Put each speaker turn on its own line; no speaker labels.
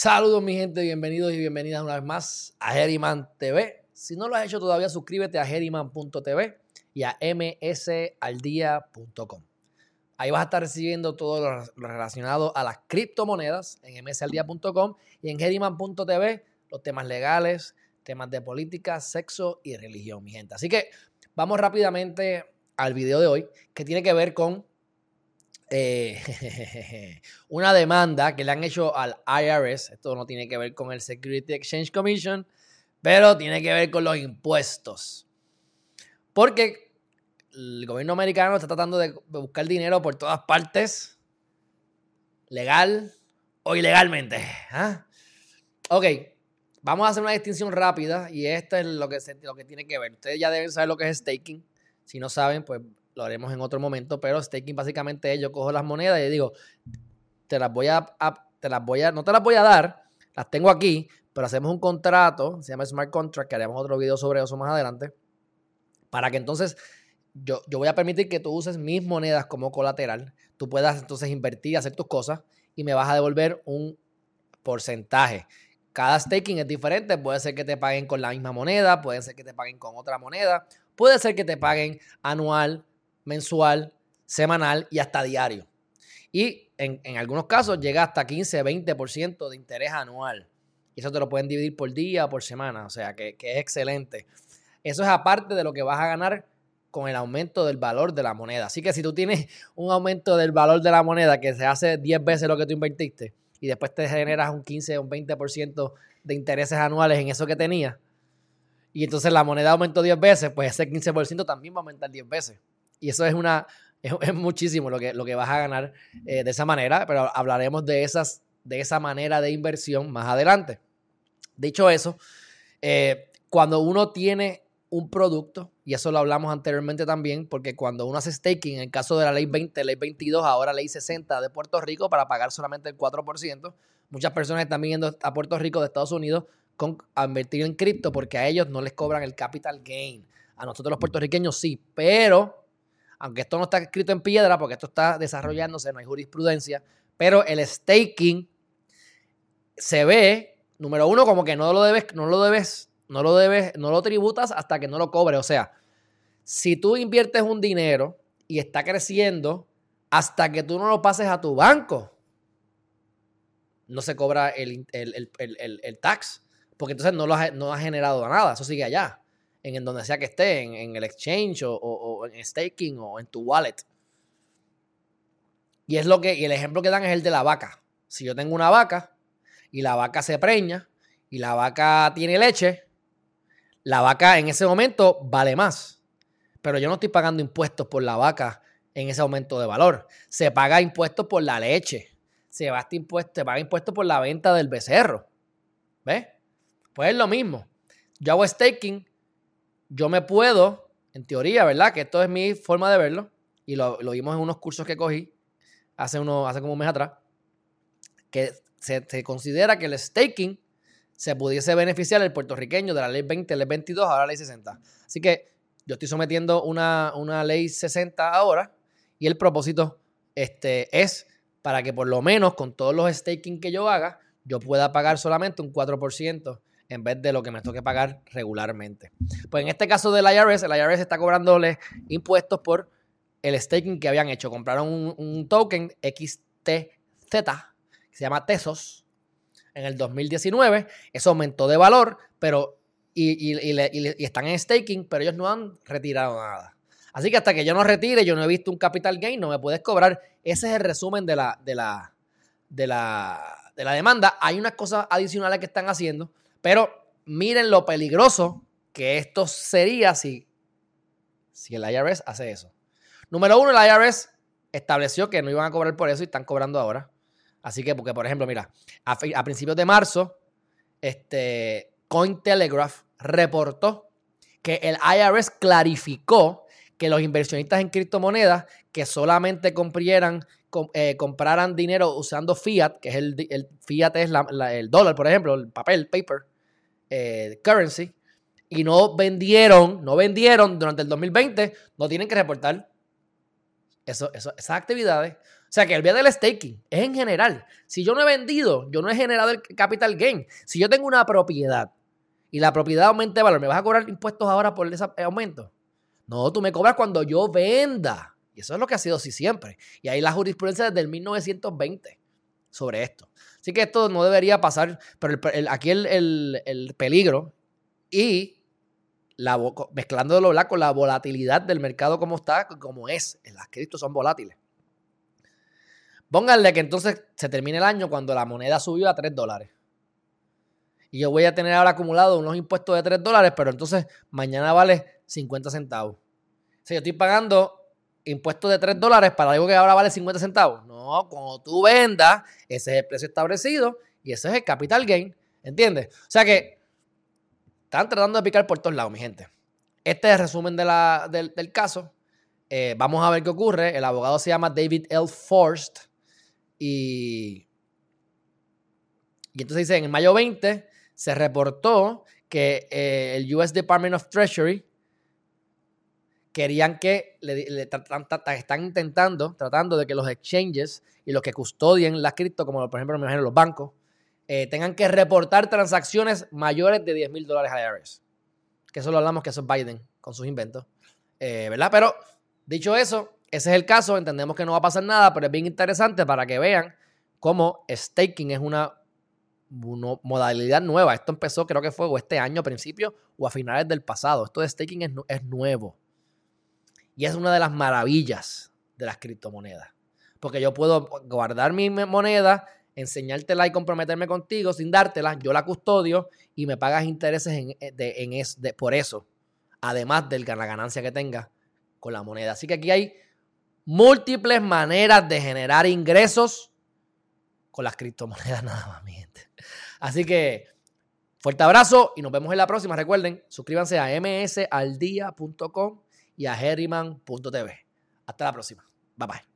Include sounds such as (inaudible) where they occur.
Saludos mi gente, bienvenidos y bienvenidas una vez más a Geriman TV. Si no lo has hecho todavía, suscríbete a geriman.tv y a msaldía.com. Ahí vas a estar recibiendo todo lo relacionado a las criptomonedas en msaldía.com y en geriman.tv los temas legales, temas de política, sexo y religión, mi gente. Así que vamos rápidamente al video de hoy que tiene que ver con eh, (laughs) una demanda que le han hecho al IRS. Esto no tiene que ver con el Security Exchange Commission, pero tiene que ver con los impuestos. Porque el gobierno americano está tratando de buscar dinero por todas partes, legal o ilegalmente. ¿ah? Ok, vamos a hacer una distinción rápida y esto es lo que, lo que tiene que ver. Ustedes ya deben saber lo que es staking. Si no saben, pues lo haremos en otro momento, pero staking básicamente es yo cojo las monedas y digo, te las voy a, te las voy a, no te las voy a dar, las tengo aquí, pero hacemos un contrato, se llama Smart Contract, que haremos otro video sobre eso más adelante, para que entonces yo, yo voy a permitir que tú uses mis monedas como colateral, tú puedas entonces invertir, hacer tus cosas y me vas a devolver un porcentaje. Cada staking es diferente, puede ser que te paguen con la misma moneda, puede ser que te paguen con otra moneda, puede ser que te paguen anual, mensual, semanal y hasta diario. Y en, algunos casos llega hasta 15, 20% de interés anual. Y eso te lo pueden dividir por día o por semana. O sea, que, que es excelente. Eso es aparte de lo que vas a ganar con el aumento del valor de la moneda. Así que si tú tienes (laughs) un aumento del valor de la moneda que se hace 10 veces lo que tú invertiste y después te generas un 15 o un 20% de intereses anuales en eso que tenías, y entonces la moneda aumentó 10 veces, pues ese 15% también va a aumentar 10 veces. Y eso es una (laughs) es, muchísimo lo que, lo que vas a ganar eh, de esa manera, pero hablaremos de, esas, de esa manera de inversión más adelante. Dicho eso, eh, cuando uno tiene un producto, y eso lo hablamos anteriormente también, porque cuando uno hace staking, en el caso de la ley 20, ley 22, ahora ley 60 de Puerto Rico, para pagar solamente el 4%, muchas personas están viniendo a Puerto Rico de Estados Unidos con, a invertir en cripto porque a ellos no les cobran el capital gain. A nosotros los puertorriqueños sí, pero aunque esto no está escrito en piedra, porque esto está desarrollándose, no hay jurisprudencia, pero el staking se ve, número uno, como que no lo debes, no lo debes, no lo debes, no lo tributas hasta que no lo cobres. O sea, si tú inviertes un dinero y está creciendo hasta que tú no lo pases a tu banco, no se cobra el, tax, porque entonces no lo no ha generado nada, eso sigue allá en, donde sea que esté, en, el exchange o, en staking o en tu wallet. Y es lo que, y el ejemplo que dan es el de la vaca. Si yo tengo una vaca y la vaca se preña y la vaca tiene leche, la vaca en ese momento vale más. Pero yo no estoy pagando impuestos por la vaca en ese aumento de valor. Se paga impuestos por la leche. Se, impuesto, se paga impuestos por la venta del becerro. ¿Ves? Pues es lo mismo. Yo hago staking yo me puedo, en teoría, ¿verdad? Que esto es mi forma de verlo, y lo, vimos en unos cursos que cogí hace, uno, hace como un mes atrás, que se, considera que el staking se pudiese beneficiar el puertorriqueño de la ley 20, ley 22, ahora la ley 60. Así que yo estoy sometiendo una, una ley 60 ahora y el propósito este, es para que por lo menos con todos los staking que yo haga, yo pueda pagar solamente un 4% en vez de lo que me toque pagar regularmente. Pues en este caso del IRS, el IRS está cobrándole impuestos por el staking que habían hecho. Compraron un, token XTZ, que se llama Tesos, en el 2019. Eso aumentó de valor, pero y, están en staking, pero ellos no han retirado nada. Así que hasta que yo no retire, yo no he visto un capital gain, no me puedes cobrar. Ese es el resumen de la, de la, de la, de la demanda. Hay unas cosas adicionales que están haciendo pero miren lo peligroso que esto sería si, si el IRS hace eso. Número uno, el IRS estableció que no iban a cobrar por eso y están cobrando ahora. Así que, porque por ejemplo, mira, a, principios de marzo, este, Cointelegraph reportó que el IRS clarificó que los inversionistas en criptomonedas que solamente comprieran, eh, compraran dinero usando fiat, que es el, fiat es el dólar, por ejemplo, el papel, paper, eh, currency, y no vendieron, no vendieron durante el 2020, no tienen que reportar eso, eso, esas actividades. O sea que el olvídate del staking, es en general. Si yo no he vendido, yo no he generado el capital gain. Si yo tengo una propiedad y la propiedad aumenta de valor, ¿me vas a cobrar impuestos ahora por ese aumento? No, tú me cobras cuando yo venda. Y eso es lo que ha sido así siempre. Y ahí la jurisprudencia desde el 1920 sobre esto. Así que esto no debería pasar, pero aquí el, peligro y la, mezclándolo con la volatilidad del mercado como está, como es. Las criptos son volátiles. Pónganle que entonces se termine el año cuando la moneda subió a 3 dólares. Y yo voy a tener ahora acumulado unos impuestos de 3 dólares, pero entonces mañana vale 50 centavos. O sea, yo estoy pagando impuestos de 3 dólares para algo que ahora vale 50 centavos. No, cuando tú vendas, ese es el precio establecido y ese es el capital gain. ¿Entiendes? O sea que están tratando de picar por todos lados, mi gente. Este es el resumen del, caso. Eh, vamos a ver qué ocurre. El abogado se llama David L. Forst. Y, y entonces dice, en mayo 20 se reportó que eh, el US Department of Treasury querían que le, están intentando, tratando de que los exchanges y los que custodien las cripto, como por ejemplo me imagino los bancos, eh, tengan que reportar transacciones mayores de 10 mil dólares a IRS. Que eso lo hablamos que eso es Biden con sus inventos. Eh, ¿Verdad? Pero dicho eso, ese es el caso. Entendemos que no va a pasar nada, pero es bien interesante para que vean cómo staking es una, modalidad nueva. Esto empezó, creo que fue este año a principio o a finales del pasado. Esto de staking es nuevo. Y es una de las maravillas de las criptomonedas. Porque yo puedo guardar mi moneda, enseñártela y comprometerme contigo sin dártela. Yo la custodio y me pagas intereses en, eh, de, por eso. Además de la ganancia que tenga con la moneda. Así que aquí hay múltiples maneras de generar ingresos con las criptomonedas (laughs) nada más, mi gente. Así que fuerte abrazo y nos vemos en la próxima. Recuerden, suscríbanse a msaldia.com y a herriman.tv. Hasta la próxima. Bye bye.